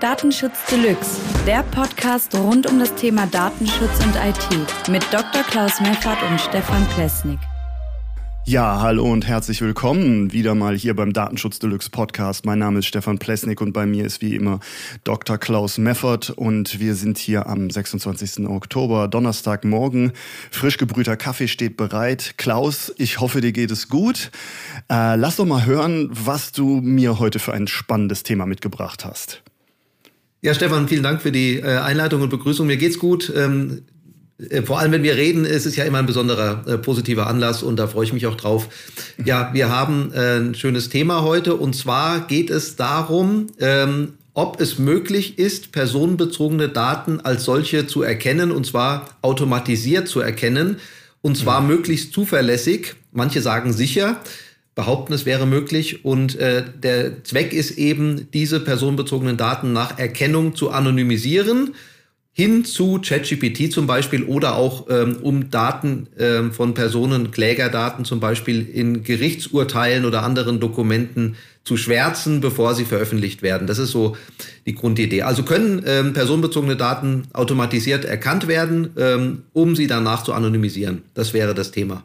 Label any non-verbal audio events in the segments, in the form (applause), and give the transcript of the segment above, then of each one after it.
Datenschutz Deluxe, der Podcast rund um das Thema Datenschutz und IT mit Dr. Klaus Meffert und Stefan Plesnik. Ja, hallo und herzlich willkommen wieder mal hier beim Datenschutz Deluxe Podcast. Mein Name ist Stefan Plesnik und bei mir ist wie immer Dr. Klaus Meffert und wir sind hier am 26. Oktober, Donnerstagmorgen. Frisch gebrühter Kaffee steht bereit. Klaus, ich hoffe, dir geht es gut. Äh, lass doch mal hören, was du mir heute für ein spannendes Thema mitgebracht hast. Ja, Stefan, vielen Dank für die äh, Einleitung und Begrüßung. Mir geht's gut. Ähm, äh, vor allem, wenn wir reden, ist es ja immer ein besonderer äh, positiver Anlass und da freue ich mich auch drauf. Ja, wir haben äh, ein schönes Thema heute und zwar geht es darum, ähm, ob es möglich ist, personenbezogene Daten als solche zu erkennen und zwar automatisiert zu erkennen und zwar mhm. möglichst zuverlässig. Manche sagen sicher behaupten, es wäre möglich. Und äh, der Zweck ist eben, diese personenbezogenen Daten nach Erkennung zu anonymisieren, hin zu ChatGPT zum Beispiel oder auch ähm, um Daten ähm, von Personen, Klägerdaten zum Beispiel in Gerichtsurteilen oder anderen Dokumenten zu schwärzen, bevor sie veröffentlicht werden. Das ist so die Grundidee. Also können ähm, personenbezogene Daten automatisiert erkannt werden, ähm, um sie danach zu anonymisieren. Das wäre das Thema.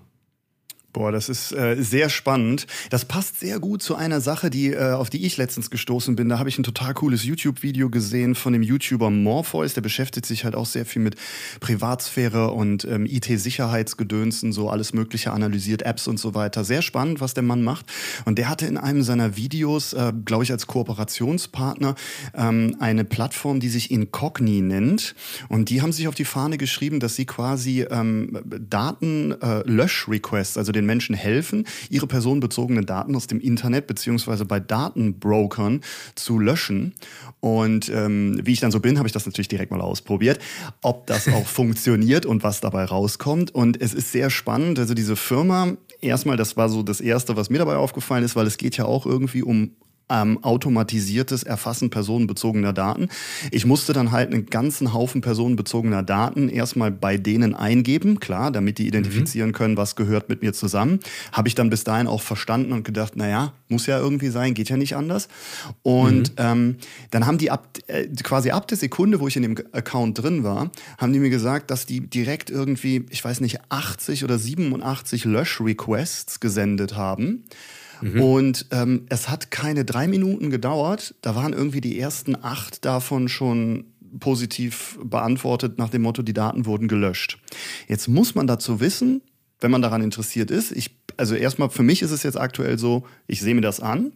Boah, das ist äh, sehr spannend. Das passt sehr gut zu einer Sache, die äh, auf die ich letztens gestoßen bin. Da habe ich ein total cooles YouTube-Video gesehen von dem YouTuber Morpheus. Der beschäftigt sich halt auch sehr viel mit Privatsphäre und ähm, IT-Sicherheitsgedönsen, so alles Mögliche analysiert, Apps und so weiter. Sehr spannend, was der Mann macht. Und der hatte in einem seiner Videos, äh, glaube ich, als Kooperationspartner ähm, eine Plattform, die sich Incogni nennt. Und die haben sich auf die Fahne geschrieben, dass sie quasi ähm, Daten-Lösch-Requests, also den den Menschen helfen, ihre personenbezogenen Daten aus dem Internet beziehungsweise bei Datenbrokern zu löschen. Und ähm, wie ich dann so bin, habe ich das natürlich direkt mal ausprobiert, ob das (laughs) auch funktioniert und was dabei rauskommt. Und es ist sehr spannend. Also diese Firma, erstmal, das war so das Erste, was mir dabei aufgefallen ist, weil es geht ja auch irgendwie um ähm, automatisiertes Erfassen personenbezogener Daten. Ich musste dann halt einen ganzen Haufen personenbezogener Daten erstmal bei denen eingeben, klar, damit die identifizieren mhm. können, was gehört mit mir zusammen. Habe ich dann bis dahin auch verstanden und gedacht, naja, muss ja irgendwie sein, geht ja nicht anders. Und mhm. ähm, dann haben die ab, äh, quasi ab der Sekunde, wo ich in dem Account drin war, haben die mir gesagt, dass die direkt irgendwie, ich weiß nicht, 80 oder 87 Lösch-Requests gesendet haben. Mhm. Und ähm, es hat keine drei Minuten gedauert. Da waren irgendwie die ersten acht davon schon positiv beantwortet nach dem Motto, die Daten wurden gelöscht. Jetzt muss man dazu wissen, wenn man daran interessiert ist, ich, also erstmal für mich ist es jetzt aktuell so, ich sehe mir das an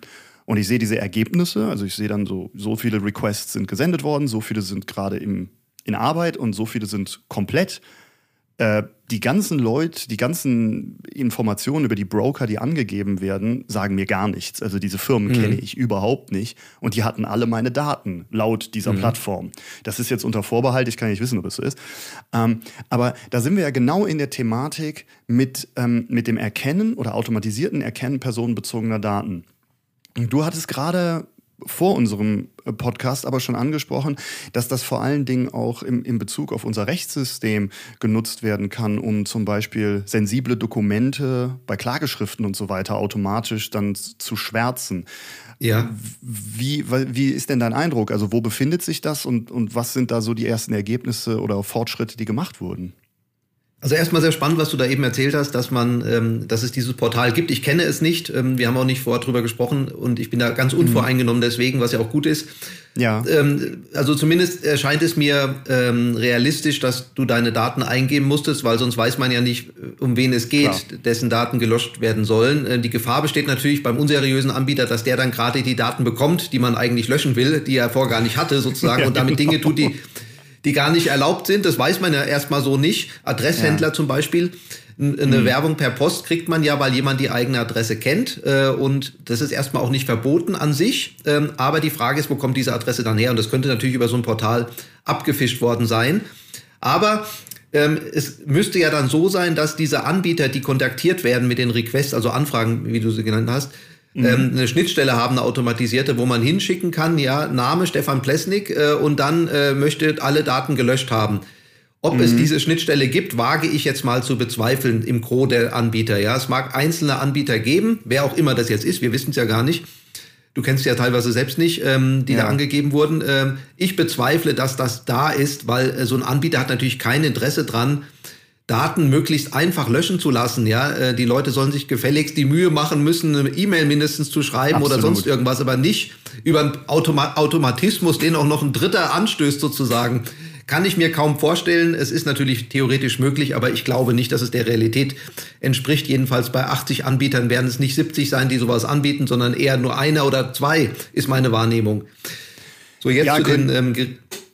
und ich sehe diese Ergebnisse, also ich sehe dann so, so viele Requests sind gesendet worden, so viele sind gerade im, in Arbeit und so viele sind komplett. Äh, die ganzen Leute, die ganzen Informationen über die Broker, die angegeben werden, sagen mir gar nichts. Also diese Firmen mhm. kenne ich überhaupt nicht. Und die hatten alle meine Daten laut dieser mhm. Plattform. Das ist jetzt unter Vorbehalt, ich kann nicht wissen, ob es so ist. Ähm, aber da sind wir ja genau in der Thematik mit, ähm, mit dem Erkennen oder automatisierten Erkennen personenbezogener Daten. Du hattest gerade vor unserem äh, Podcast aber schon angesprochen, dass das vor allen Dingen auch im, in Bezug auf unser Rechtssystem genutzt werden kann, um zum Beispiel sensible Dokumente bei Klageschriften und so weiter automatisch dann zu schwärzen. Ja. Wie, wie ist denn dein Eindruck? Also wo befindet sich das und, und was sind da so die ersten Ergebnisse oder Fortschritte, die gemacht wurden? Also erstmal sehr spannend, was du da eben erzählt hast, dass man, ähm, dass es dieses Portal gibt. Ich kenne es nicht. Ähm, wir haben auch nicht vorher drüber gesprochen und ich bin da ganz mhm. unvoreingenommen deswegen, was ja auch gut ist. Ja. Ähm, also zumindest erscheint es mir ähm, realistisch, dass du deine Daten eingeben musstest, weil sonst weiß man ja nicht, äh, um wen es geht, Klar. dessen Daten gelöscht werden sollen. Äh, die Gefahr besteht natürlich beim unseriösen Anbieter, dass der dann gerade die Daten bekommt, die man eigentlich löschen will, die er vorher gar nicht hatte sozusagen (laughs) ja, und damit genau. Dinge tut, die die gar nicht erlaubt sind. Das weiß man ja erstmal so nicht. Adresshändler ja. zum Beispiel. Eine mhm. Werbung per Post kriegt man ja, weil jemand die eigene Adresse kennt. Äh, und das ist erstmal auch nicht verboten an sich. Ähm, aber die Frage ist, wo kommt diese Adresse dann her? Und das könnte natürlich über so ein Portal abgefischt worden sein. Aber ähm, es müsste ja dann so sein, dass diese Anbieter, die kontaktiert werden mit den Requests, also Anfragen, wie du sie genannt hast, mhm. ähm, eine Schnittstelle haben, eine automatisierte, wo man hinschicken kann, ja, Name Stefan Plesnik äh, und dann äh, möchte alle Daten gelöscht haben. Ob mhm. es diese Schnittstelle gibt, wage ich jetzt mal zu bezweifeln im Gros der Anbieter. Ja, es mag einzelne Anbieter geben, wer auch immer das jetzt ist, wir wissen es ja gar nicht. Du kennst ja teilweise selbst nicht, ähm, die ja. da angegeben wurden. Ähm, ich bezweifle, dass das da ist, weil äh, so ein Anbieter hat natürlich kein Interesse dran, Daten möglichst einfach löschen zu lassen. Ja, äh, die Leute sollen sich gefälligst die Mühe machen müssen, eine E-Mail mindestens zu schreiben Absolut. oder sonst irgendwas, aber nicht über einen Automa Automatismus, den auch noch ein Dritter anstößt sozusagen. Kann ich mir kaum vorstellen. Es ist natürlich theoretisch möglich, aber ich glaube nicht, dass es der Realität entspricht. Jedenfalls bei 80 Anbietern werden es nicht 70 sein, die sowas anbieten, sondern eher nur einer oder zwei, ist meine Wahrnehmung. So, jetzt ja, zu den ähm,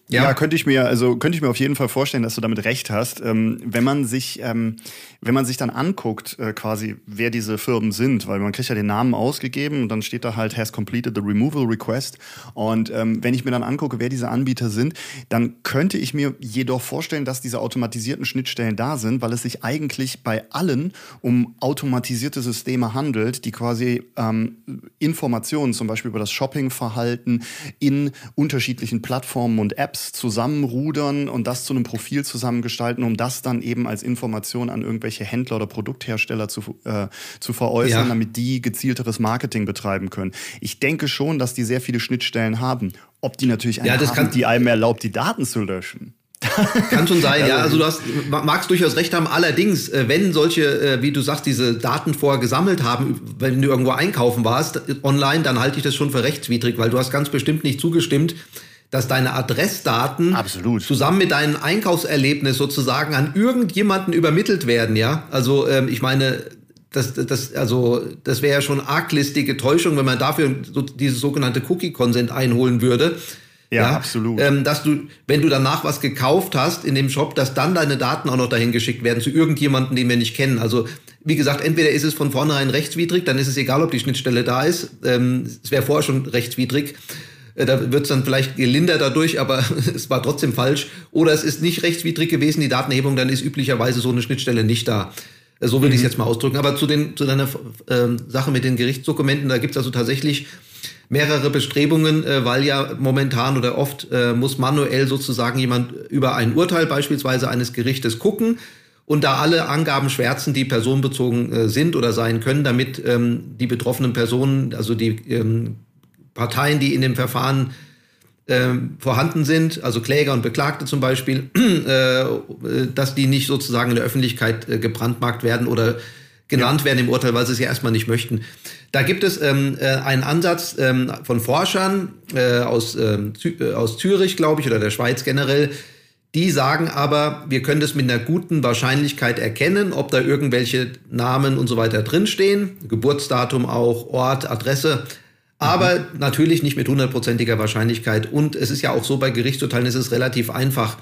ja. ja, könnte ich mir, also könnte ich mir auf jeden Fall vorstellen, dass du damit recht hast. Ähm, wenn man sich, ähm, wenn man sich dann anguckt, äh, quasi, wer diese Firmen sind, weil man kriegt ja den Namen ausgegeben und dann steht da halt has completed the removal request. Und ähm, wenn ich mir dann angucke, wer diese Anbieter sind, dann könnte ich mir jedoch vorstellen, dass diese automatisierten Schnittstellen da sind, weil es sich eigentlich bei allen um automatisierte Systeme handelt, die quasi ähm, Informationen, zum Beispiel über das Shoppingverhalten in unterschiedlichen Plattformen und Apps Apps zusammenrudern und das zu einem Profil zusammengestalten, um das dann eben als Information an irgendwelche Händler oder Produkthersteller zu, äh, zu veräußern, ja. damit die gezielteres Marketing betreiben können. Ich denke schon, dass die sehr viele Schnittstellen haben. Ob die natürlich eine ja, haben, kann, die einem erlaubt, die Daten zu löschen. (laughs) Kann schon sein, (laughs) ja. Also du hast, magst durchaus recht haben. Allerdings, äh, wenn solche, äh, wie du sagst, diese Daten vorher gesammelt haben, wenn du irgendwo einkaufen warst, online, dann halte ich das schon für rechtswidrig, weil du hast ganz bestimmt nicht zugestimmt, dass deine Adressdaten Absolut. zusammen mit deinem Einkaufserlebnis sozusagen an irgendjemanden übermittelt werden, ja? Also ähm, ich meine, das, das, also, das wäre ja schon arglistige Täuschung, wenn man dafür so dieses sogenannte Cookie-Consent einholen würde. Ja, ja absolut. Ähm, dass du, wenn du danach was gekauft hast in dem Shop, dass dann deine Daten auch noch dahin geschickt werden zu irgendjemandem, den wir nicht kennen. Also, wie gesagt, entweder ist es von vornherein rechtswidrig, dann ist es egal, ob die Schnittstelle da ist. Ähm, es wäre vorher schon rechtswidrig. Äh, da wird es dann vielleicht gelindert dadurch, aber (laughs) es war trotzdem falsch. Oder es ist nicht rechtswidrig gewesen, die Datenhebung, dann ist üblicherweise so eine Schnittstelle nicht da. Äh, so würde mhm. ich es jetzt mal ausdrücken. Aber zu, den, zu deiner äh, Sache mit den Gerichtsdokumenten, da gibt es also tatsächlich mehrere Bestrebungen, äh, weil ja momentan oder oft äh, muss manuell sozusagen jemand über ein Urteil beispielsweise eines Gerichtes gucken und da alle Angaben schwärzen, die personenbezogen äh, sind oder sein können, damit ähm, die betroffenen Personen, also die ähm, Parteien, die in dem Verfahren äh, vorhanden sind, also Kläger und Beklagte zum Beispiel, (clears throat) äh, dass die nicht sozusagen in der Öffentlichkeit äh, gebrandmarkt werden oder genannt ja. werden im Urteil, weil sie es ja erstmal nicht möchten. Da gibt es ähm, äh, einen Ansatz ähm, von Forschern äh, aus, ähm, äh, aus Zürich, glaube ich, oder der Schweiz generell, die sagen aber, wir können das mit einer guten Wahrscheinlichkeit erkennen, ob da irgendwelche Namen und so weiter drinstehen, Geburtsdatum auch, Ort, Adresse, aber mhm. natürlich nicht mit hundertprozentiger Wahrscheinlichkeit. Und es ist ja auch so, bei Gerichtsurteilen ist es relativ einfach,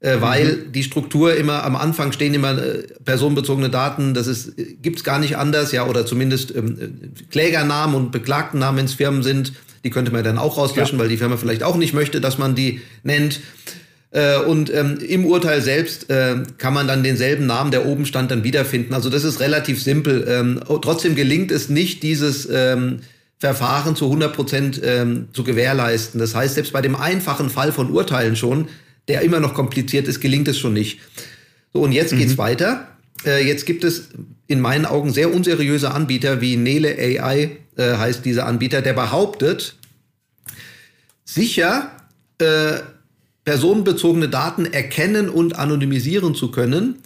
äh, weil mhm. die Struktur immer am Anfang stehen immer äh, personenbezogene Daten. Das ist gibt's gar nicht anders, ja, oder zumindest ähm, Klägernamen und Beklagtennamen, wenn es Firmen sind, die könnte man dann auch rauslöschen, ja. weil die Firma vielleicht auch nicht möchte, dass man die nennt. Äh, und ähm, im Urteil selbst äh, kann man dann denselben Namen, der oben stand, dann wiederfinden. Also das ist relativ simpel. Ähm, trotzdem gelingt es nicht, dieses ähm, Verfahren zu 100 Prozent ähm, zu gewährleisten. Das heißt, selbst bei dem einfachen Fall von Urteilen schon, der immer noch kompliziert ist, gelingt es schon nicht. So, und jetzt mhm. geht's weiter. Äh, jetzt gibt es in meinen Augen sehr unseriöse Anbieter wie Nele AI äh, heißt dieser Anbieter, der behauptet, sicher äh, personenbezogene Daten erkennen und anonymisieren zu können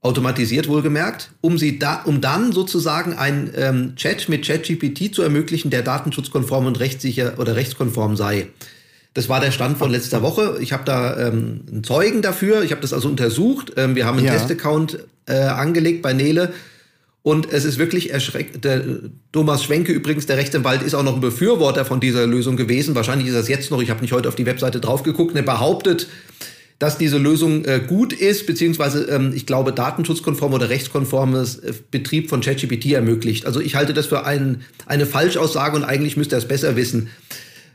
automatisiert wohlgemerkt, um sie da, um dann sozusagen ein ähm, Chat mit ChatGPT zu ermöglichen, der datenschutzkonform und rechtssicher oder rechtskonform sei. Das war der Stand von letzter Woche. Ich habe da ähm, einen Zeugen dafür. Ich habe das also untersucht. Ähm, wir haben einen ja. Testaccount äh, angelegt bei Nele. Und es ist wirklich erschreckend. Der Thomas Schwenke übrigens, der Rechtsanwalt, ist auch noch ein Befürworter von dieser Lösung gewesen. Wahrscheinlich ist das jetzt noch. Ich habe nicht heute auf die Webseite drauf geguckt. Er behauptet, dass diese Lösung äh, gut ist, beziehungsweise ähm, ich glaube datenschutzkonform oder rechtskonformes äh, Betrieb von ChatGPT ermöglicht. Also ich halte das für ein, eine Falschaussage und eigentlich müsste er es besser wissen.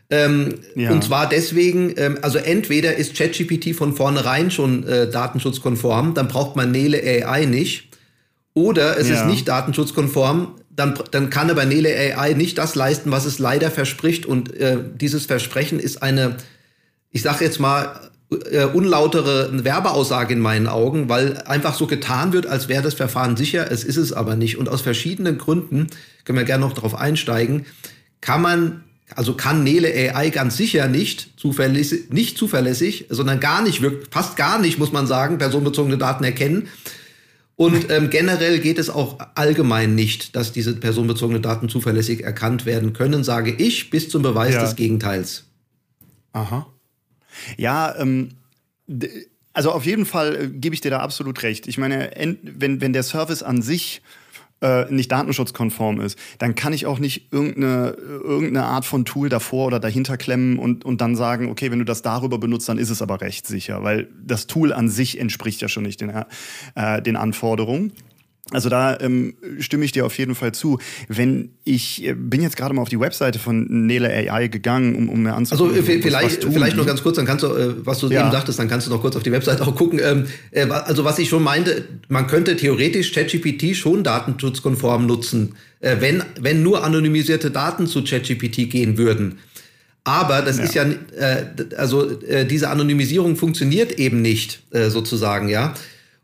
Ähm, ja. Und zwar deswegen, ähm, also entweder ist ChatGPT von vornherein schon äh, datenschutzkonform, dann braucht man Nele AI nicht. Oder es ja. ist nicht datenschutzkonform, dann, dann kann aber Nele AI nicht das leisten, was es leider verspricht. Und äh, dieses Versprechen ist eine, ich sage jetzt mal, äh, unlautere Werbeaussage in meinen Augen, weil einfach so getan wird, als wäre das Verfahren sicher. Es ist es aber nicht. Und aus verschiedenen Gründen, können wir gerne noch darauf einsteigen, kann man also kann Nele AI ganz sicher nicht zuverlässig, nicht zuverlässig, sondern gar nicht, fast gar nicht, muss man sagen, personenbezogene Daten erkennen. Und ähm, generell geht es auch allgemein nicht, dass diese personenbezogene Daten zuverlässig erkannt werden können, sage ich, bis zum Beweis ja. des Gegenteils. Aha. Ja, ähm, also auf jeden Fall äh, gebe ich dir da absolut recht. Ich meine, wenn, wenn der Service an sich äh, nicht datenschutzkonform ist, dann kann ich auch nicht irgendeine, irgendeine Art von Tool davor oder dahinter klemmen und, und dann sagen, okay, wenn du das darüber benutzt, dann ist es aber rechtssicher, weil das Tool an sich entspricht ja schon nicht den, äh, den Anforderungen. Also da ähm, stimme ich dir auf jeden Fall zu. Wenn ich äh, bin jetzt gerade mal auf die Webseite von Nele AI gegangen, um, um mir anzugucken. Also vielleicht, vielleicht nur ganz kurz, dann kannst du, äh, was du ja. eben sagtest, dann kannst du noch kurz auf die Webseite auch gucken. Ähm, äh, also was ich schon meinte, man könnte theoretisch ChatGPT schon datenschutzkonform nutzen, äh, wenn, wenn nur anonymisierte Daten zu ChatGPT gehen würden. Aber das ja. ist ja, äh, also äh, diese Anonymisierung funktioniert eben nicht, äh, sozusagen, ja.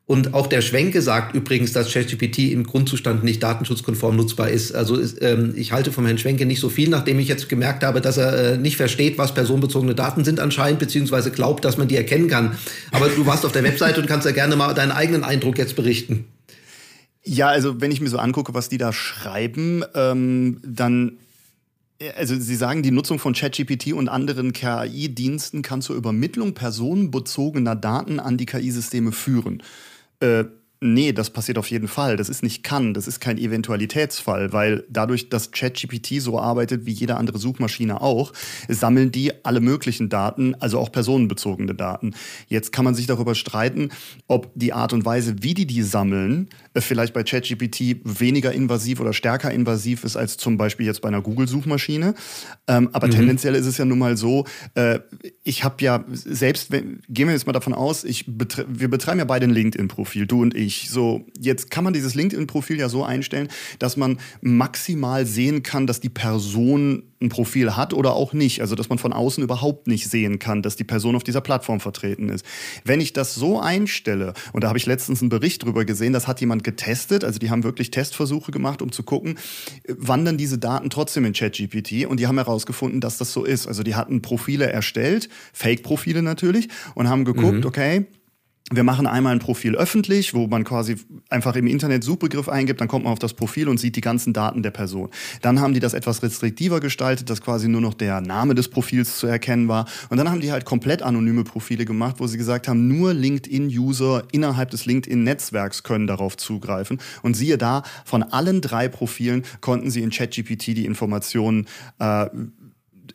Und auch der Schwenke sagt übrigens, dass ChatGPT im Grundzustand nicht datenschutzkonform nutzbar ist. Also ähm, ich halte vom Herrn Schwenke nicht so viel, nachdem ich jetzt gemerkt habe, dass er äh, nicht versteht, was personenbezogene Daten sind anscheinend, beziehungsweise glaubt, dass man die erkennen kann. Aber du warst auf der Webseite und kannst ja gerne mal deinen eigenen Eindruck jetzt berichten. Ja, also wenn ich mir so angucke, was die da schreiben, ähm, dann also Sie sagen, die Nutzung von ChatGPT und anderen KI-Diensten kann zur Übermittlung personenbezogener Daten an die KI-Systeme führen. Äh, nee, das passiert auf jeden Fall. Das ist nicht kann, das ist kein Eventualitätsfall, weil dadurch, dass ChatGPT so arbeitet wie jede andere Suchmaschine auch, sammeln die alle möglichen Daten, also auch personenbezogene Daten. Jetzt kann man sich darüber streiten, ob die Art und Weise, wie die die sammeln, äh, vielleicht bei ChatGPT weniger invasiv oder stärker invasiv ist als zum Beispiel jetzt bei einer Google-Suchmaschine. Ähm, aber mhm. tendenziell ist es ja nun mal so, äh, ich habe ja selbst, wenn, gehen wir jetzt mal davon aus, ich betre wir betreiben ja beide ein LinkedIn-Profil, du und ich. So, jetzt kann man dieses LinkedIn-Profil ja so einstellen, dass man maximal sehen kann, dass die Person ein Profil hat oder auch nicht. Also, dass man von außen überhaupt nicht sehen kann, dass die Person auf dieser Plattform vertreten ist. Wenn ich das so einstelle, und da habe ich letztens einen Bericht drüber gesehen, das hat jemand getestet, also die haben wirklich Testversuche gemacht, um zu gucken, wandern diese Daten trotzdem in ChatGPT und die haben herausgefunden, dass das so ist. Also, die hatten Profile erstellt, Fake-Profile natürlich, und haben geguckt, mhm. okay, wir machen einmal ein Profil öffentlich, wo man quasi einfach im Internet Suchbegriff eingibt, dann kommt man auf das Profil und sieht die ganzen Daten der Person. Dann haben die das etwas restriktiver gestaltet, dass quasi nur noch der Name des Profils zu erkennen war. Und dann haben die halt komplett anonyme Profile gemacht, wo sie gesagt haben, nur LinkedIn-User innerhalb des LinkedIn-Netzwerks können darauf zugreifen. Und siehe da, von allen drei Profilen konnten sie in ChatGPT die Informationen äh,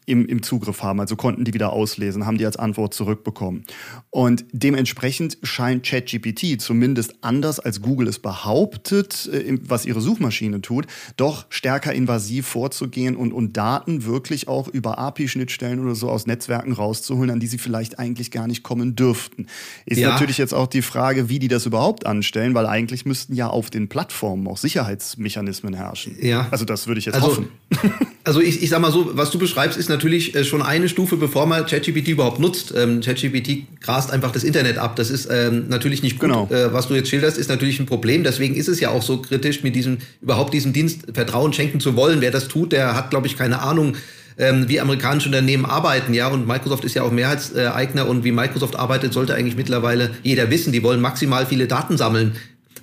im, im Zugriff haben, also konnten die wieder auslesen, haben die als Antwort zurückbekommen. Und dementsprechend scheint ChatGPT zumindest anders als Google es behauptet, äh, was ihre Suchmaschine tut, doch stärker invasiv vorzugehen und, und Daten wirklich auch über API-Schnittstellen oder so aus Netzwerken rauszuholen, an die sie vielleicht eigentlich gar nicht kommen dürften. Ist ja. natürlich jetzt auch die Frage, wie die das überhaupt anstellen, weil eigentlich müssten ja auf den Plattformen auch Sicherheitsmechanismen herrschen. Ja. Also das würde ich jetzt also, hoffen. (laughs) Also ich, ich sag mal so, was du beschreibst, ist natürlich äh, schon eine Stufe, bevor man ChatGPT überhaupt nutzt. Ähm, ChatGPT grast einfach das Internet ab. Das ist ähm, natürlich nicht gut. Genau. Äh, was du jetzt schilderst, ist natürlich ein Problem. Deswegen ist es ja auch so kritisch, mit diesem überhaupt diesem Dienst Vertrauen schenken zu wollen. Wer das tut, der hat, glaube ich, keine Ahnung, ähm, wie amerikanische Unternehmen arbeiten, ja, und Microsoft ist ja auch Mehrheitseigner und wie Microsoft arbeitet, sollte eigentlich mittlerweile jeder wissen. Die wollen maximal viele Daten sammeln.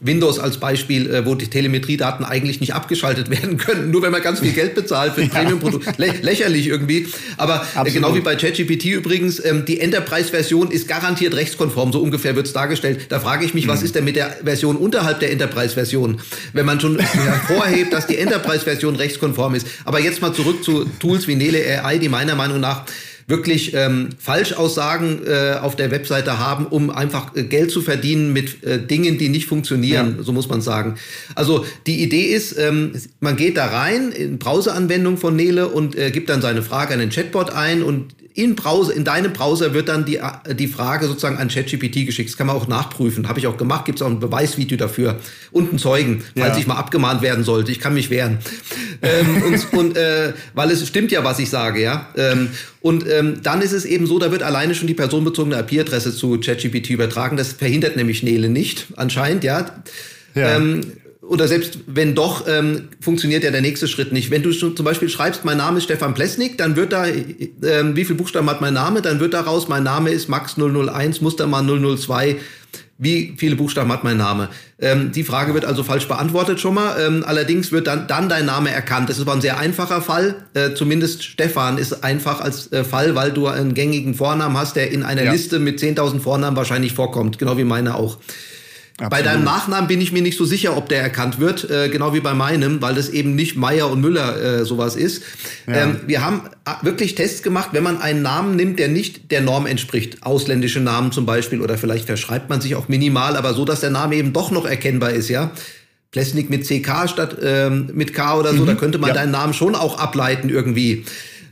Windows als Beispiel, äh, wo die Telemetriedaten eigentlich nicht abgeschaltet (laughs) werden können, nur wenn man ganz viel Geld bezahlt für ein (laughs) ja. Premium-Produkt. Lä lächerlich irgendwie. Aber äh, genau wie bei ChatGPT übrigens, ähm, die Enterprise-Version ist garantiert rechtskonform, so ungefähr wird es dargestellt. Da frage ich mich, mhm. was ist denn mit der Version unterhalb der Enterprise-Version? Wenn man schon (laughs) hervorhebt, dass die Enterprise-Version rechtskonform ist. Aber jetzt mal zurück zu Tools wie Nele AI, die meiner Meinung nach wirklich ähm, Falschaussagen äh, auf der Webseite haben, um einfach äh, Geld zu verdienen mit äh, Dingen, die nicht funktionieren, ja. so muss man sagen. Also die Idee ist, ähm, man geht da rein in Browseranwendung von Nele und äh, gibt dann seine Frage an den Chatbot ein und in, Browser, in deinem Browser wird dann die, die Frage sozusagen an ChatGPT geschickt. Das kann man auch nachprüfen. Habe ich auch gemacht. Gibt es auch ein Beweisvideo dafür und einen Zeugen, falls ja. ich mal abgemahnt werden sollte. Ich kann mich wehren. ähm, und, und äh, weil es stimmt ja, was ich sage, ja. Ähm, und ähm, dann ist es eben so, da wird alleine schon die personenbezogene IP-Adresse zu ChatGPT übertragen. Das verhindert nämlich Nele nicht, anscheinend, ja. ja. Ähm, oder selbst wenn doch, ähm, funktioniert ja der nächste Schritt nicht. Wenn du zum Beispiel schreibst, mein Name ist Stefan Plesnik, dann wird da, äh, wie viel Buchstaben hat mein Name? Dann wird daraus, mein Name ist Max 001, Mustermann 002. Wie viele Buchstaben hat mein Name? Ähm, die Frage wird also falsch beantwortet schon mal. Ähm, allerdings wird dann, dann dein Name erkannt. Das ist aber ein sehr einfacher Fall. Äh, zumindest Stefan ist einfach als äh, Fall, weil du einen gängigen Vornamen hast, der in einer ja. Liste mit 10.000 Vornamen wahrscheinlich vorkommt. Genau wie meine auch. Absolut. Bei deinem Nachnamen bin ich mir nicht so sicher, ob der erkannt wird, äh, genau wie bei meinem, weil das eben nicht Meier und Müller äh, sowas ist. Ja. Ähm, wir haben äh, wirklich Tests gemacht, wenn man einen Namen nimmt, der nicht der Norm entspricht, ausländische Namen zum Beispiel, oder vielleicht verschreibt man sich auch minimal, aber so, dass der Name eben doch noch erkennbar ist, ja. Plesnik mit CK statt ähm, mit K oder so, mhm. da könnte man ja. deinen Namen schon auch ableiten irgendwie.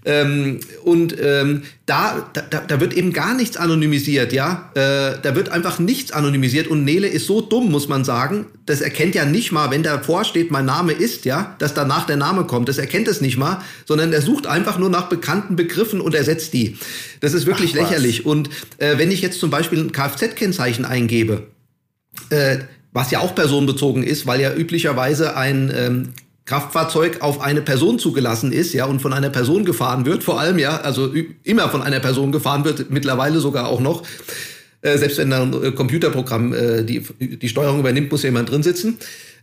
Ähm, und ähm, da, da, da wird eben gar nichts anonymisiert, ja. Äh, da wird einfach nichts anonymisiert und Nele ist so dumm, muss man sagen. Das erkennt ja nicht mal, wenn davor steht, mein Name ist, ja, dass danach der Name kommt. Das erkennt es nicht mal, sondern er sucht einfach nur nach bekannten Begriffen und ersetzt die. Das ist wirklich Ach, lächerlich. Und äh, wenn ich jetzt zum Beispiel ein Kfz-Kennzeichen eingebe, äh, was ja auch personenbezogen ist, weil ja üblicherweise ein ähm, Kraftfahrzeug auf eine Person zugelassen ist, ja, und von einer Person gefahren wird, vor allem, ja, also immer von einer Person gefahren wird, mittlerweile sogar auch noch. Äh, selbst wenn da ein äh, Computerprogramm äh, die, die Steuerung übernimmt, muss ja jemand drin sitzen.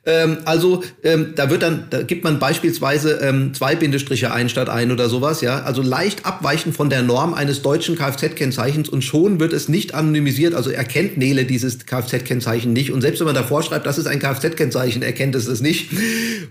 Ähm, also ähm, da wird dann, da gibt man beispielsweise ähm, zwei Bindestriche ein statt ein oder sowas, ja. Also leicht abweichend von der Norm eines deutschen Kfz-Kennzeichens und schon wird es nicht anonymisiert. Also erkennt Nele dieses Kfz-Kennzeichen nicht. Und selbst wenn man davor schreibt, das ist ein Kfz-Kennzeichen, erkennt es es nicht.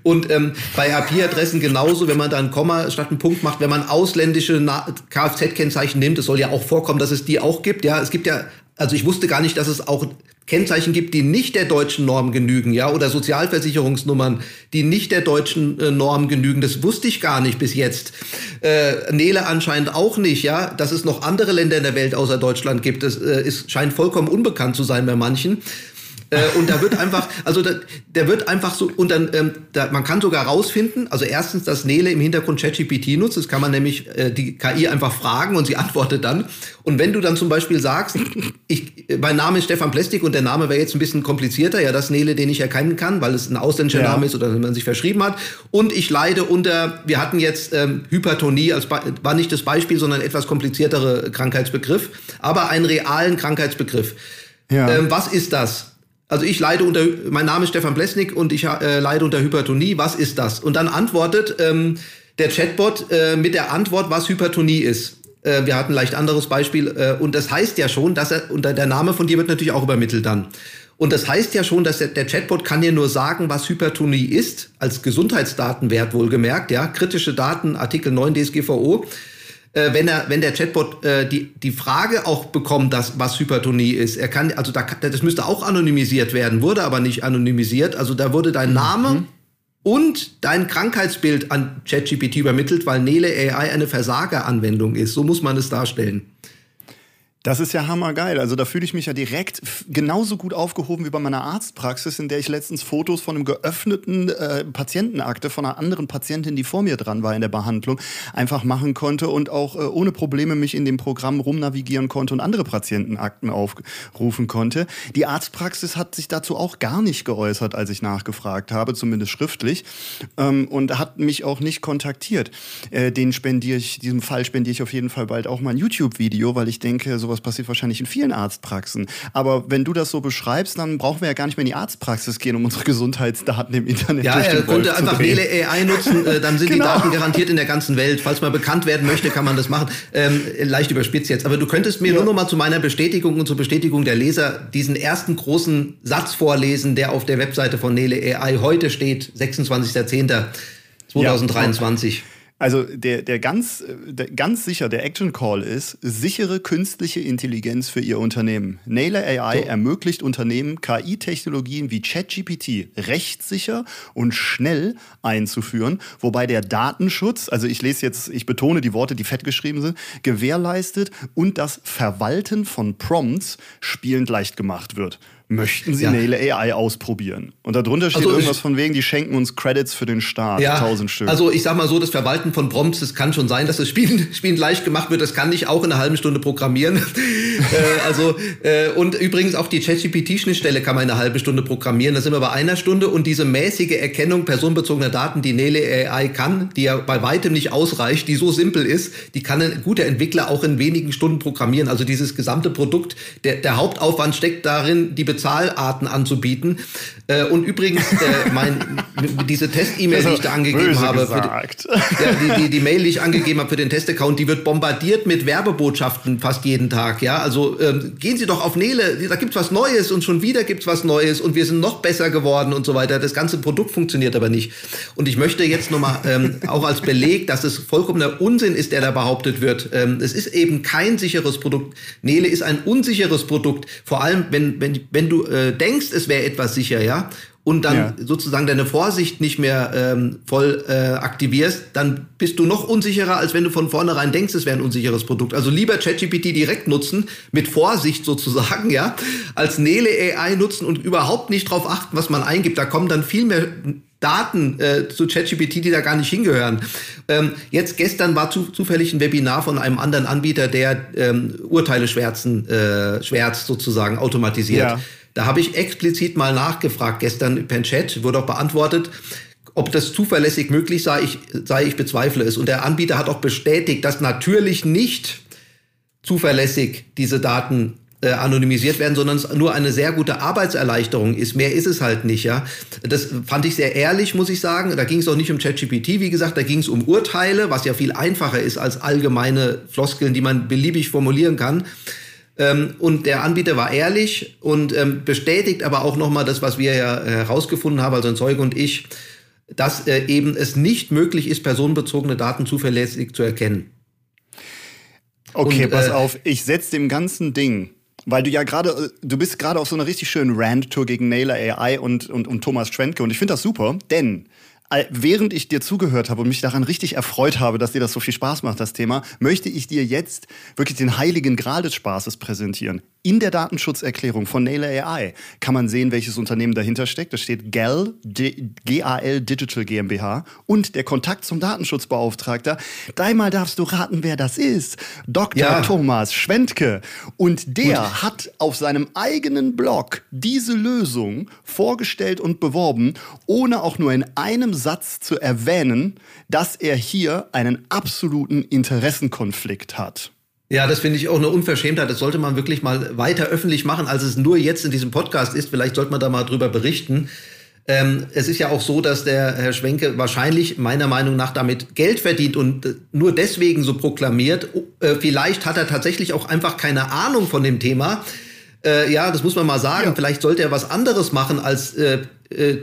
Und ähm, bei IP-Adressen genauso, wenn man da ein Komma statt einen Punkt macht, wenn man ausländische Kfz-Kennzeichen nimmt, es soll ja auch vorkommen, dass es die auch gibt. Ja, es gibt ja also ich wusste gar nicht, dass es auch Kennzeichen gibt, die nicht der deutschen Norm genügen, ja, oder Sozialversicherungsnummern, die nicht der deutschen äh, Norm genügen. Das wusste ich gar nicht bis jetzt. Äh, Nele anscheinend auch nicht, ja, dass es noch andere Länder in der Welt außer Deutschland gibt. Das äh, ist, scheint vollkommen unbekannt zu sein bei manchen. Äh, und da wird einfach, also da, der wird einfach so, und dann, ähm, da, man kann sogar rausfinden, also erstens, dass Nele im Hintergrund ChatGPT nutzt, das kann man nämlich äh, die KI einfach fragen und sie antwortet dann. Und wenn du dann zum Beispiel sagst, ich, mein Name ist Stefan Plastik und der Name wäre jetzt ein bisschen komplizierter, ja, das Nele, den ich erkennen kann, weil es ein ausländischer ja. Name ist oder wenn man sich verschrieben hat. Und ich leide unter, wir hatten jetzt ähm, Hypertonie, als war nicht das Beispiel, sondern etwas kompliziertere Krankheitsbegriff, aber einen realen Krankheitsbegriff. Ja. Ähm, was ist das? Also ich leide unter, mein Name ist Stefan Blesnik und ich äh, leide unter Hypertonie. Was ist das? Und dann antwortet ähm, der Chatbot äh, mit der Antwort, was Hypertonie ist. Äh, wir hatten ein leicht anderes Beispiel. Äh, und das heißt ja schon, dass er, unter der Name von dir wird natürlich auch übermittelt dann. Und das heißt ja schon, dass der, der Chatbot kann dir nur sagen, was Hypertonie ist, als Gesundheitsdatenwert wohlgemerkt, ja, kritische Daten, Artikel 9 DSGVO äh, wenn er, wenn der Chatbot äh, die, die Frage auch bekommt, dass, was Hypertonie ist. Er kann, also da, das müsste auch anonymisiert werden, wurde aber nicht anonymisiert. Also da wurde dein Name mhm. und dein Krankheitsbild an ChatGPT übermittelt, weil Nele AI eine Versageranwendung ist. So muss man es darstellen. Das ist ja hammergeil. Also da fühle ich mich ja direkt genauso gut aufgehoben wie bei meiner Arztpraxis, in der ich letztens Fotos von einem geöffneten äh, Patientenakte von einer anderen Patientin, die vor mir dran war in der Behandlung, einfach machen konnte und auch äh, ohne Probleme mich in dem Programm rumnavigieren konnte und andere Patientenakten aufrufen konnte. Die Arztpraxis hat sich dazu auch gar nicht geäußert, als ich nachgefragt habe, zumindest schriftlich, ähm, und hat mich auch nicht kontaktiert. Äh, den spendiere ich, diesem Fall spendiere ich auf jeden Fall bald auch mal ein YouTube-Video, weil ich denke, sowas sowas passiert wahrscheinlich in vielen Arztpraxen. Aber wenn du das so beschreibst, dann brauchen wir ja gar nicht mehr in die Arztpraxis gehen, um unsere Gesundheitsdaten im Internet ja, durch den er könnte einfach Nele AI nutzen, äh, dann sind genau. die Daten garantiert in der ganzen Welt. Falls man bekannt werden möchte, kann man das machen. Ähm, leicht überspitzt jetzt. Aber du könntest mir ja. nur noch mal zu meiner Bestätigung und zur Bestätigung der Leser diesen ersten großen Satz vorlesen, der auf der Webseite von Nele AI heute steht, 26.10.2023. Ja. Also der, der, ganz, der ganz sicher, der Action Call ist, sichere künstliche Intelligenz für Ihr Unternehmen. Naylor AI so. ermöglicht Unternehmen, KI-Technologien wie ChatGPT rechtssicher und schnell einzuführen, wobei der Datenschutz, also ich lese jetzt, ich betone die Worte, die fett geschrieben sind, gewährleistet und das Verwalten von Prompts spielend leicht gemacht wird. Möchten Sie ja. Nele AI ausprobieren? Und darunter steht also irgendwas von wegen, die schenken uns Credits für den Start, ja, 1000 Stück. Also ich sag mal so, das Verwalten von Prompts, es kann schon sein, dass das Spielen, (laughs) Spielen leicht gemacht wird. Das kann ich auch in einer halben Stunde programmieren. (laughs) äh, also äh, und übrigens auch die ChatGPT-Schnittstelle kann man in einer halben Stunde programmieren. Da sind wir bei einer Stunde und diese mäßige Erkennung personenbezogener Daten, die Nele AI kann, die ja bei weitem nicht ausreicht, die so simpel ist, die kann ein guter Entwickler auch in wenigen Stunden programmieren. Also dieses gesamte Produkt, der, der Hauptaufwand steckt darin, die Bezahlarten anzubieten. Äh, und übrigens, äh, mein, (laughs) diese Test-E-Mail, die ich da angegeben habe, die, ja, die, die, die, Mail, die ich angegeben habe für den Testaccount, die wird bombardiert mit Werbebotschaften fast jeden Tag. Ja, also ähm, gehen Sie doch auf Nele, da gibt's was Neues und schon wieder gibt's was Neues und wir sind noch besser geworden und so weiter. Das ganze Produkt funktioniert aber nicht. Und ich möchte jetzt nochmal ähm, auch als Beleg, dass es vollkommener Unsinn ist, der da behauptet wird. Ähm, es ist eben kein sicheres Produkt. Nele ist ein unsicheres Produkt. Vor allem, wenn, wenn, wenn du äh, denkst, es wäre etwas sicher, ja, und dann ja. sozusagen deine Vorsicht nicht mehr ähm, voll äh, aktivierst, dann bist du noch unsicherer, als wenn du von vornherein denkst, es wäre ein unsicheres Produkt. Also lieber ChatGPT direkt nutzen, mit Vorsicht sozusagen, ja, als Nele AI nutzen und überhaupt nicht drauf achten, was man eingibt. Da kommen dann viel mehr Daten äh, zu ChatGPT, die da gar nicht hingehören. Ähm, jetzt gestern war zu, zufällig ein Webinar von einem anderen Anbieter, der ähm, Urteile schwärzen, äh, schwärzt sozusagen automatisiert. Ja. Da habe ich explizit mal nachgefragt gestern per Chat, wurde auch beantwortet, ob das zuverlässig möglich sei. Ich, sei, ich bezweifle es. Und der Anbieter hat auch bestätigt, dass natürlich nicht zuverlässig diese Daten äh, anonymisiert werden, sondern es nur eine sehr gute Arbeitserleichterung ist. Mehr ist es halt nicht, ja. Das fand ich sehr ehrlich, muss ich sagen. Da ging es auch nicht um ChatGPT, wie gesagt, da ging es um Urteile, was ja viel einfacher ist als allgemeine Floskeln, die man beliebig formulieren kann. Ähm, und der Anbieter war ehrlich und ähm, bestätigt aber auch nochmal das, was wir ja herausgefunden haben, also ein Zeuge und ich, dass äh, eben es nicht möglich ist, personenbezogene Daten zuverlässig zu erkennen. Okay, und, pass äh, auf, ich setze dem ganzen Ding weil du ja gerade, äh, du bist gerade auf so einer richtig schönen Rand-Tour gegen Naylor AI und, und, und Thomas Schwentke und ich finde das super, denn während ich dir zugehört habe und mich daran richtig erfreut habe, dass dir das so viel Spaß macht, das Thema, möchte ich dir jetzt wirklich den heiligen Gral des Spaßes präsentieren. In der Datenschutzerklärung von Naylor AI kann man sehen, welches Unternehmen dahinter steckt. Da steht GAL, G-A-L Digital GmbH und der Kontakt zum Datenschutzbeauftragter. Dreimal darfst du raten, wer das ist. Dr. Ja. Thomas Schwentke. Und der und? hat auf seinem eigenen Blog diese Lösung vorgestellt und beworben, ohne auch nur in einem Satz zu erwähnen, dass er hier einen absoluten Interessenkonflikt hat. Ja, das finde ich auch eine Unverschämtheit. Das sollte man wirklich mal weiter öffentlich machen, als es nur jetzt in diesem Podcast ist. Vielleicht sollte man da mal drüber berichten. Ähm, es ist ja auch so, dass der Herr Schwenke wahrscheinlich meiner Meinung nach damit Geld verdient und äh, nur deswegen so proklamiert. Äh, vielleicht hat er tatsächlich auch einfach keine Ahnung von dem Thema. Äh, ja, das muss man mal sagen. Ja. Vielleicht sollte er was anderes machen als äh,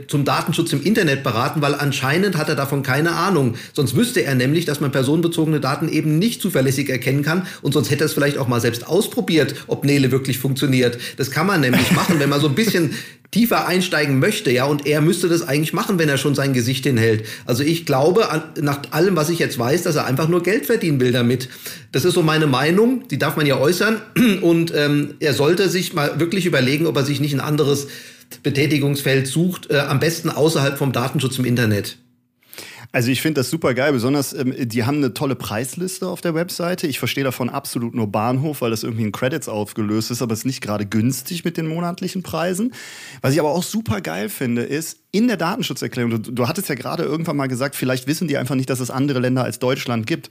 zum Datenschutz im Internet beraten, weil anscheinend hat er davon keine Ahnung. Sonst wüsste er nämlich, dass man personenbezogene Daten eben nicht zuverlässig erkennen kann und sonst hätte er es vielleicht auch mal selbst ausprobiert, ob Nele wirklich funktioniert. Das kann man nämlich (laughs) machen, wenn man so ein bisschen tiefer einsteigen möchte, ja, und er müsste das eigentlich machen, wenn er schon sein Gesicht hinhält. Also ich glaube, nach allem, was ich jetzt weiß, dass er einfach nur Geld verdienen will damit. Das ist so meine Meinung, die darf man ja äußern (clears throat) und ähm, er sollte sich mal wirklich überlegen, ob er sich nicht ein anderes Betätigungsfeld sucht, äh, am besten außerhalb vom Datenschutz im Internet. Also ich finde das super geil, besonders ähm, die haben eine tolle Preisliste auf der Webseite. Ich verstehe davon absolut nur Bahnhof, weil das irgendwie in Credits aufgelöst ist, aber es ist nicht gerade günstig mit den monatlichen Preisen. Was ich aber auch super geil finde, ist, in der Datenschutzerklärung, du, du hattest ja gerade irgendwann mal gesagt, vielleicht wissen die einfach nicht, dass es andere Länder als Deutschland gibt.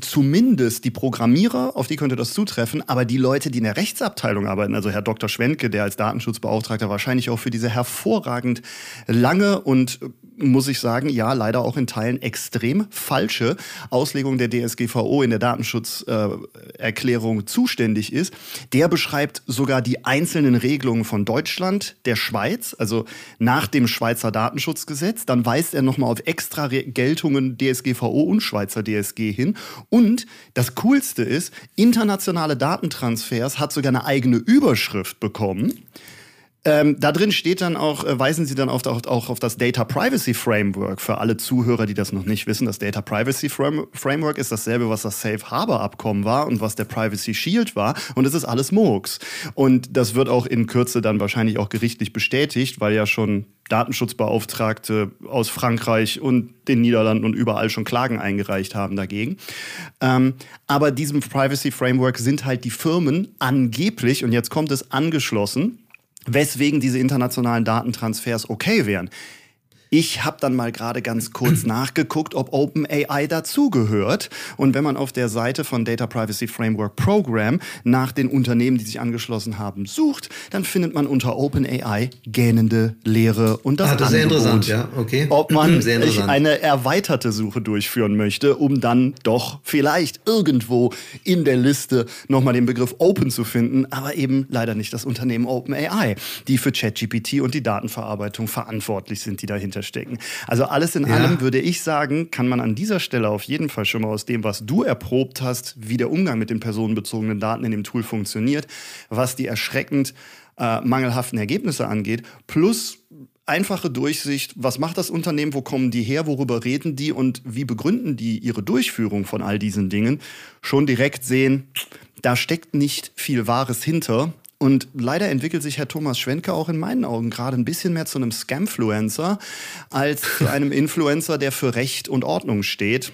Zumindest die Programmierer, auf die könnte das zutreffen, aber die Leute, die in der Rechtsabteilung arbeiten, also Herr Dr. Schwentke, der als Datenschutzbeauftragter wahrscheinlich auch für diese hervorragend lange und muss ich sagen, ja, leider auch in Teilen extrem falsche Auslegung der DSGVO in der Datenschutzerklärung äh, zuständig ist. Der beschreibt sogar die einzelnen Regelungen von Deutschland, der Schweiz, also nach dem Schweizer Datenschutzgesetz. Dann weist er nochmal auf extra Geltungen DSGVO und Schweizer DSG hin. Und das Coolste ist, internationale Datentransfers hat sogar eine eigene Überschrift bekommen. Ähm, da drin steht dann auch, äh, weisen Sie dann auf, auch, auch auf das Data Privacy Framework. Für alle Zuhörer, die das noch nicht wissen, das Data Privacy Framework ist dasselbe, was das Safe Harbor Abkommen war und was der Privacy Shield war. Und es ist alles Murks. Und das wird auch in Kürze dann wahrscheinlich auch gerichtlich bestätigt, weil ja schon Datenschutzbeauftragte aus Frankreich und den Niederlanden und überall schon Klagen eingereicht haben dagegen. Ähm, aber diesem Privacy Framework sind halt die Firmen angeblich, und jetzt kommt es angeschlossen, weswegen diese internationalen Datentransfers okay wären. Ich habe dann mal gerade ganz kurz (clears throat) nachgeguckt, ob OpenAI dazugehört. Und wenn man auf der Seite von Data Privacy Framework Program nach den Unternehmen, die sich angeschlossen haben, sucht, dann findet man unter OpenAI gähnende Leere und das, ah, das Angebot, ist sehr interessant, ja, okay. Ob (clears throat) man eine erweiterte Suche durchführen möchte, um dann doch vielleicht irgendwo in der Liste nochmal den Begriff Open zu finden, aber eben leider nicht das Unternehmen OpenAI, die für ChatGPT und die Datenverarbeitung verantwortlich sind, die dahinter stecken. Also alles in ja. allem würde ich sagen, kann man an dieser Stelle auf jeden Fall schon mal aus dem, was du erprobt hast, wie der Umgang mit den personenbezogenen Daten in dem Tool funktioniert, was die erschreckend äh, mangelhaften Ergebnisse angeht, plus einfache Durchsicht, was macht das Unternehmen, wo kommen die her, worüber reden die und wie begründen die ihre Durchführung von all diesen Dingen, schon direkt sehen, da steckt nicht viel Wahres hinter und leider entwickelt sich Herr Thomas Schwenke auch in meinen Augen gerade ein bisschen mehr zu einem Scamfluencer als (laughs) zu einem Influencer, der für Recht und Ordnung steht.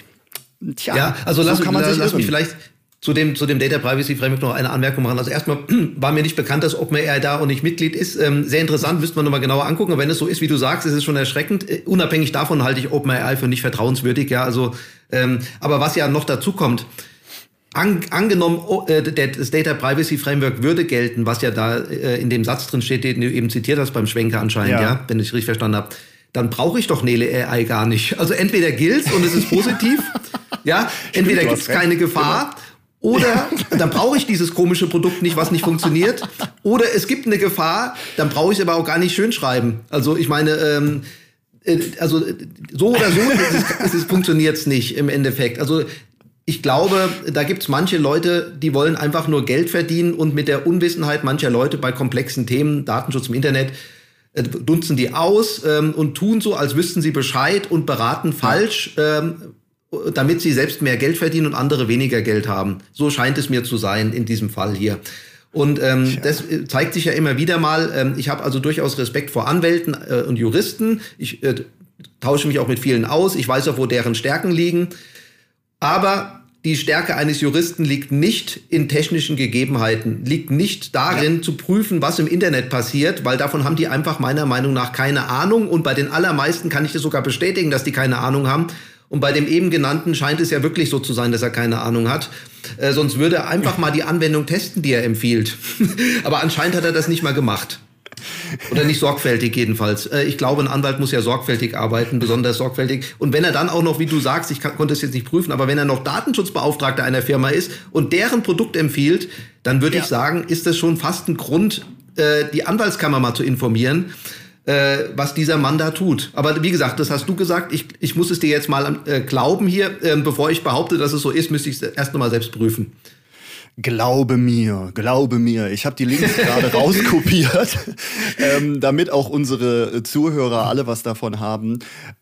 Tja, ja, also lass, so kann man lass, sich lass mich vielleicht zu dem, zu dem Data Privacy Framework noch eine Anmerkung machen. Also erstmal (clears throat) war mir nicht bekannt, dass OpenAI da und nicht Mitglied ist. Ähm, sehr interessant, müsste man nochmal genauer angucken. Aber wenn es so ist, wie du sagst, ist es schon erschreckend. Äh, unabhängig davon halte ich OpenAI für nicht vertrauenswürdig. Ja, also, ähm, aber was ja noch dazu kommt, an, angenommen, oh, äh, das Data Privacy Framework würde gelten, was ja da äh, in dem Satz drin steht, den du eben zitiert hast beim Schwenker anscheinend, ja, ja wenn ich richtig verstanden habe, dann brauche ich doch Nele AI gar nicht. Also entweder gilt's und es ist (laughs) positiv, ja, entweder gibt's keine Gefahr. Genau. Oder (laughs) dann brauche ich dieses komische Produkt nicht, was nicht funktioniert. Oder es gibt eine Gefahr, dann brauche ich es aber auch gar nicht schön schreiben. Also ich meine, ähm, äh, also so oder so es, es funktioniert es nicht im Endeffekt. Also ich glaube, da gibt es manche Leute, die wollen einfach nur Geld verdienen und mit der Unwissenheit mancher Leute bei komplexen Themen, Datenschutz im Internet, äh, dunzen die aus ähm, und tun so, als wüssten sie Bescheid und beraten falsch, ähm, damit sie selbst mehr Geld verdienen und andere weniger Geld haben. So scheint es mir zu sein in diesem Fall hier. Und ähm, das äh, zeigt sich ja immer wieder mal. Ähm, ich habe also durchaus Respekt vor Anwälten äh, und Juristen. Ich äh, tausche mich auch mit vielen aus. Ich weiß auch, wo deren Stärken liegen. Aber die Stärke eines Juristen liegt nicht in technischen Gegebenheiten, liegt nicht darin ja. zu prüfen, was im Internet passiert, weil davon haben die einfach meiner Meinung nach keine Ahnung. Und bei den allermeisten kann ich das sogar bestätigen, dass die keine Ahnung haben. Und bei dem eben genannten scheint es ja wirklich so zu sein, dass er keine Ahnung hat. Äh, sonst würde er einfach mal die Anwendung testen, die er empfiehlt. (laughs) Aber anscheinend hat er das nicht mal gemacht. Oder nicht sorgfältig jedenfalls. Äh, ich glaube, ein Anwalt muss ja sorgfältig arbeiten, besonders sorgfältig. Und wenn er dann auch noch, wie du sagst, ich kann, konnte es jetzt nicht prüfen, aber wenn er noch Datenschutzbeauftragter einer Firma ist und deren Produkt empfiehlt, dann würde ja. ich sagen, ist das schon fast ein Grund, äh, die Anwaltskammer mal zu informieren äh, was dieser Mann da tut. Aber wie gesagt, das hast du gesagt. Ich, ich muss es dir jetzt mal glauben hier. Ähm, bevor ich behaupte, dass es so ist, müsste ich es erst nochmal selbst prüfen. Glaube mir, glaube mir. Ich habe die Links (laughs) gerade rauskopiert, ähm, damit auch unsere Zuhörer alle was davon haben.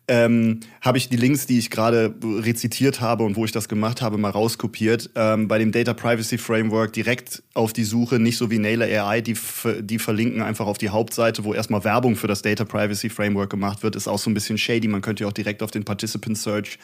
Ähm, habe ich die Links, die ich gerade rezitiert habe und wo ich das gemacht habe, mal rauskopiert. Ähm, bei dem Data Privacy Framework direkt auf die Suche, nicht so wie Naylor AI, die, die verlinken einfach auf die Hauptseite, wo erstmal Werbung für das Data Privacy Framework gemacht wird. Ist auch so ein bisschen shady. Man könnte ja auch direkt auf den Participant Search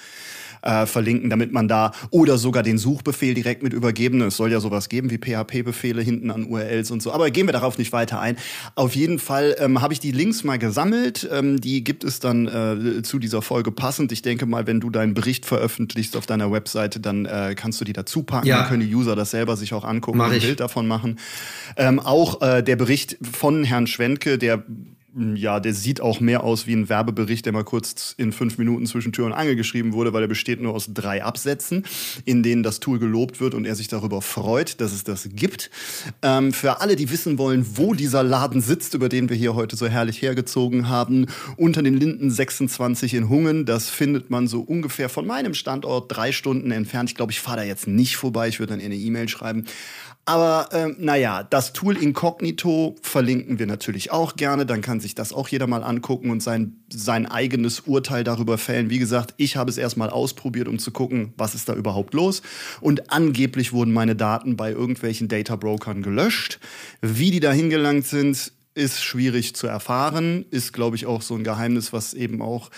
äh, verlinken, damit man da oder sogar den Suchbefehl direkt mit übergeben. Es soll ja sowas geben wie PHP-Befehle hinten an URLs und so. Aber gehen wir darauf nicht weiter ein. Auf jeden Fall ähm, habe ich die Links mal gesammelt. Ähm, die gibt es dann äh, zu dieser Folge passend. Ich denke mal, wenn du deinen Bericht veröffentlichst auf deiner Webseite, dann äh, kannst du die dazu packen. Ja. Dann können die User das selber sich auch angucken und ein Bild davon machen. Ähm, auch äh, der Bericht von Herrn Schwenke, der ja, der sieht auch mehr aus wie ein Werbebericht, der mal kurz in fünf Minuten zwischen Tür und Angel geschrieben wurde, weil er besteht nur aus drei Absätzen, in denen das Tool gelobt wird und er sich darüber freut, dass es das gibt. Ähm, für alle, die wissen wollen, wo dieser Laden sitzt, über den wir hier heute so herrlich hergezogen haben, unter den Linden 26 in Hungen, das findet man so ungefähr von meinem Standort drei Stunden entfernt. Ich glaube, ich fahre da jetzt nicht vorbei, ich würde dann eher eine E-Mail schreiben. Aber ähm, naja, das Tool Incognito verlinken wir natürlich auch gerne. Dann kann sich das auch jeder mal angucken und sein, sein eigenes Urteil darüber fällen. Wie gesagt, ich habe es erstmal ausprobiert, um zu gucken, was ist da überhaupt los. Und angeblich wurden meine Daten bei irgendwelchen Data Brokern gelöscht. Wie die da hingelangt sind, ist schwierig zu erfahren. Ist, glaube ich, auch so ein Geheimnis, was eben auch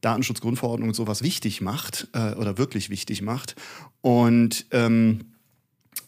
Datenschutzgrundverordnung und sowas wichtig macht äh, oder wirklich wichtig macht. Und ähm,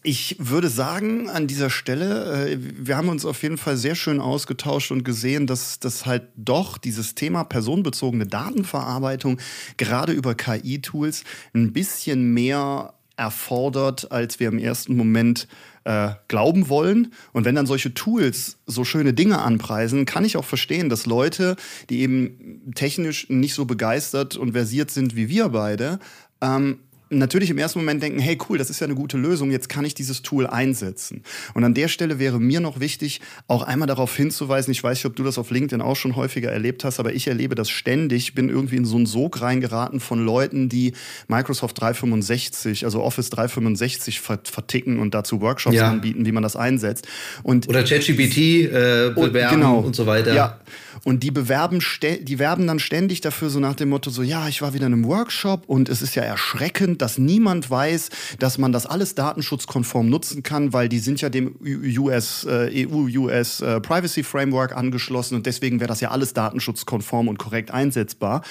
ich würde sagen, an dieser Stelle, äh, wir haben uns auf jeden Fall sehr schön ausgetauscht und gesehen, dass das halt doch dieses Thema personenbezogene Datenverarbeitung gerade über KI-Tools ein bisschen mehr erfordert, als wir im ersten Moment äh, glauben wollen. Und wenn dann solche Tools so schöne Dinge anpreisen, kann ich auch verstehen, dass Leute, die eben technisch nicht so begeistert und versiert sind wie wir beide, ähm, natürlich im ersten Moment denken, hey cool, das ist ja eine gute Lösung, jetzt kann ich dieses Tool einsetzen. Und an der Stelle wäre mir noch wichtig, auch einmal darauf hinzuweisen, ich weiß nicht, ob du das auf LinkedIn auch schon häufiger erlebt hast, aber ich erlebe das ständig, bin irgendwie in so einen Sog reingeraten von Leuten, die Microsoft 365, also Office 365 verticken und dazu Workshops ja. anbieten, wie man das einsetzt. Und Oder ChatGPT äh, bewerben genau. und so weiter. Ja. Und die bewerben, die werben dann ständig dafür so nach dem Motto so, ja, ich war wieder in einem Workshop und es ist ja erschreckend, dass niemand weiß, dass man das alles datenschutzkonform nutzen kann, weil die sind ja dem US, äh, EU-US äh, Privacy Framework angeschlossen und deswegen wäre das ja alles datenschutzkonform und korrekt einsetzbar.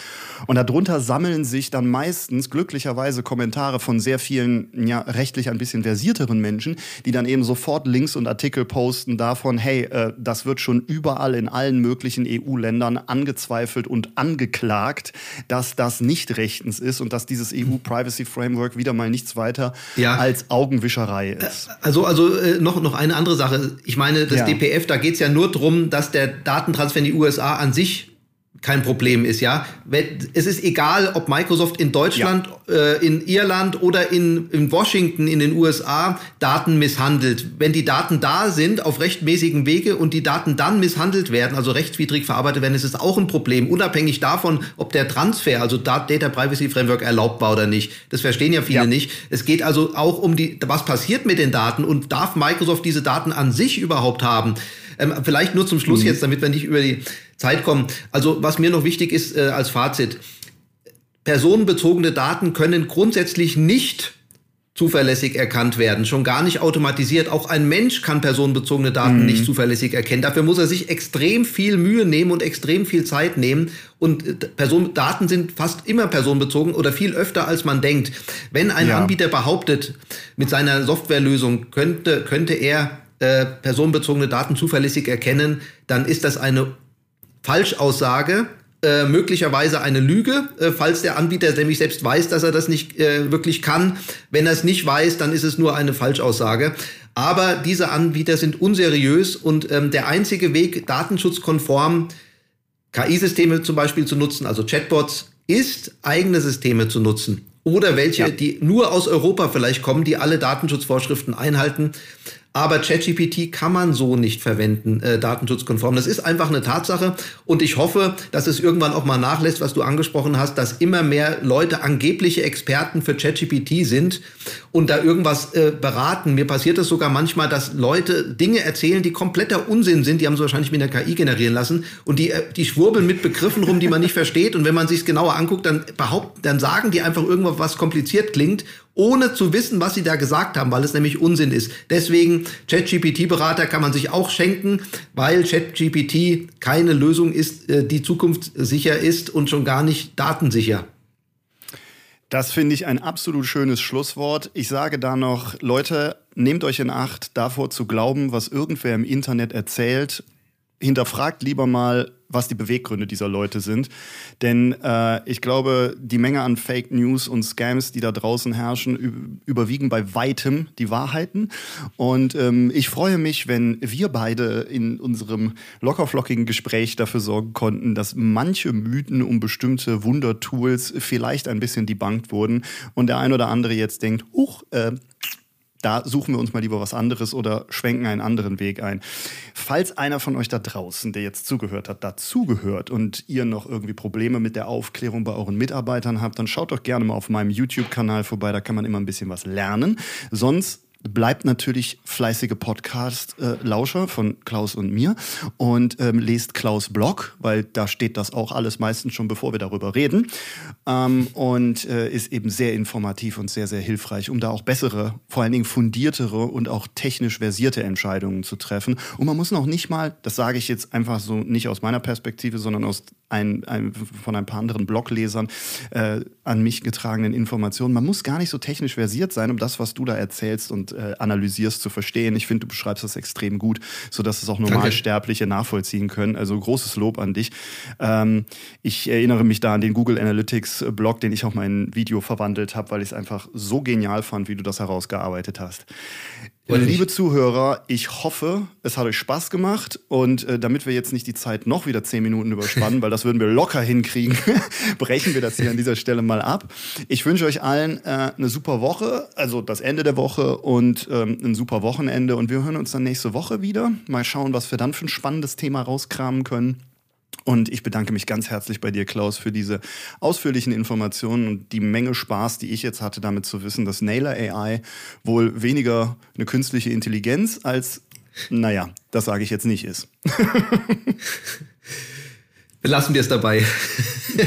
Und darunter sammeln sich dann meistens glücklicherweise Kommentare von sehr vielen, ja, rechtlich ein bisschen versierteren Menschen, die dann eben sofort Links und Artikel posten davon, hey, äh, das wird schon überall in allen möglichen EU-Ländern angezweifelt und angeklagt, dass das nicht rechtens ist und dass dieses EU-Privacy-Framework wieder mal nichts weiter ja. als Augenwischerei ist. Also, also äh, noch, noch eine andere Sache. Ich meine, das ja. DPF, da geht es ja nur darum, dass der Datentransfer in die USA an sich kein Problem ist, ja. Es ist egal, ob Microsoft in Deutschland, ja. äh, in Irland oder in, in Washington in den USA Daten misshandelt. Wenn die Daten da sind auf rechtmäßigen Wege und die Daten dann misshandelt werden, also rechtswidrig verarbeitet werden, ist es auch ein Problem, unabhängig davon, ob der Transfer, also Data Privacy Framework erlaubt war oder nicht. Das verstehen ja viele ja. nicht. Es geht also auch um die, was passiert mit den Daten und darf Microsoft diese Daten an sich überhaupt haben? Ähm, vielleicht nur zum Schluss mhm. jetzt, damit wir nicht über die Zeit kommen. Also was mir noch wichtig ist äh, als Fazit. Personenbezogene Daten können grundsätzlich nicht zuverlässig erkannt werden, schon gar nicht automatisiert. Auch ein Mensch kann personenbezogene Daten mhm. nicht zuverlässig erkennen. Dafür muss er sich extrem viel Mühe nehmen und extrem viel Zeit nehmen. Und äh, Person Daten sind fast immer personenbezogen oder viel öfter, als man denkt. Wenn ein ja. Anbieter behauptet, mit seiner Softwarelösung könnte, könnte er äh, personenbezogene Daten zuverlässig erkennen, dann ist das eine Falschaussage, äh, möglicherweise eine Lüge, äh, falls der Anbieter nämlich selbst weiß, dass er das nicht äh, wirklich kann. Wenn er es nicht weiß, dann ist es nur eine Falschaussage. Aber diese Anbieter sind unseriös und ähm, der einzige Weg, datenschutzkonform KI-Systeme zum Beispiel zu nutzen, also Chatbots, ist eigene Systeme zu nutzen oder welche, ja. die nur aus Europa vielleicht kommen, die alle Datenschutzvorschriften einhalten. Aber ChatGPT kann man so nicht verwenden, äh, datenschutzkonform. Das ist einfach eine Tatsache. Und ich hoffe, dass es irgendwann auch mal nachlässt, was du angesprochen hast, dass immer mehr Leute angebliche Experten für ChatGPT sind und da irgendwas äh, beraten. Mir passiert es sogar manchmal, dass Leute Dinge erzählen, die kompletter Unsinn sind. Die haben sie wahrscheinlich mit der KI generieren lassen. Und die, äh, die schwurbeln mit Begriffen rum, die man nicht (laughs) versteht. Und wenn man sich genauer anguckt, dann behaupten, dann sagen die einfach irgendwas, was kompliziert klingt ohne zu wissen, was sie da gesagt haben, weil es nämlich Unsinn ist. Deswegen ChatGPT-Berater kann man sich auch schenken, weil ChatGPT keine Lösung ist, äh, die zukunftssicher ist und schon gar nicht datensicher. Das finde ich ein absolut schönes Schlusswort. Ich sage da noch, Leute, nehmt euch in Acht, davor zu glauben, was irgendwer im Internet erzählt. Hinterfragt lieber mal, was die Beweggründe dieser Leute sind. Denn äh, ich glaube, die Menge an Fake News und Scams, die da draußen herrschen, überwiegen bei weitem die Wahrheiten. Und ähm, ich freue mich, wenn wir beide in unserem lockerflockigen Gespräch dafür sorgen konnten, dass manche Mythen um bestimmte Wundertools vielleicht ein bisschen debunked wurden und der ein oder andere jetzt denkt, huch, äh, da suchen wir uns mal lieber was anderes oder schwenken einen anderen Weg ein. Falls einer von euch da draußen, der jetzt zugehört hat, dazugehört und ihr noch irgendwie Probleme mit der Aufklärung bei euren Mitarbeitern habt, dann schaut doch gerne mal auf meinem YouTube-Kanal vorbei, da kann man immer ein bisschen was lernen. Sonst bleibt natürlich fleißige Podcast-Lauscher von Klaus und mir und ähm, lest Klaus Blog, weil da steht das auch alles meistens schon, bevor wir darüber reden. Ähm, und äh, ist eben sehr informativ und sehr, sehr hilfreich, um da auch bessere, vor allen Dingen fundiertere und auch technisch versierte Entscheidungen zu treffen. Und man muss noch nicht mal, das sage ich jetzt einfach so nicht aus meiner Perspektive, sondern aus ein, ein, von ein paar anderen Bloglesern äh, an mich getragenen Informationen. Man muss gar nicht so technisch versiert sein, um das, was du da erzählst und äh, analysierst, zu verstehen. Ich finde, du beschreibst das extrem gut, sodass es auch Normalsterbliche nachvollziehen können. Also großes Lob an dich. Ähm, ich erinnere mich da an den Google Analytics Blog, den ich auch mein Video verwandelt habe, weil ich es einfach so genial fand, wie du das herausgearbeitet hast. Und liebe Zuhörer, ich hoffe, es hat euch Spaß gemacht und äh, damit wir jetzt nicht die Zeit noch wieder zehn Minuten überspannen, (laughs) weil das würden wir locker hinkriegen, (laughs) brechen wir das hier an dieser Stelle mal ab. Ich wünsche euch allen äh, eine super Woche, also das Ende der Woche und ähm, ein super Wochenende und wir hören uns dann nächste Woche wieder. Mal schauen, was wir dann für ein spannendes Thema rauskramen können. Und ich bedanke mich ganz herzlich bei dir, Klaus, für diese ausführlichen Informationen und die Menge Spaß, die ich jetzt hatte, damit zu wissen, dass Nailer AI wohl weniger eine künstliche Intelligenz als, naja, das sage ich jetzt nicht ist. (laughs) Lassen wir es dabei.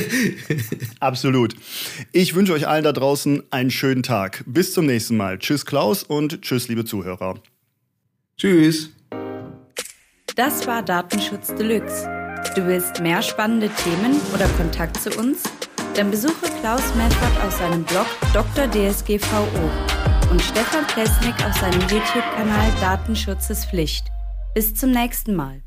(laughs) Absolut. Ich wünsche euch allen da draußen einen schönen Tag. Bis zum nächsten Mal. Tschüss, Klaus, und tschüss, liebe Zuhörer. Tschüss. Das war Datenschutz Deluxe. Du willst mehr spannende Themen oder Kontakt zu uns? Dann besuche Klaus Meffert auf seinem Blog Dr. DSGVO und Stefan Plesnik auf seinem YouTube-Kanal Datenschutz ist Pflicht. Bis zum nächsten Mal.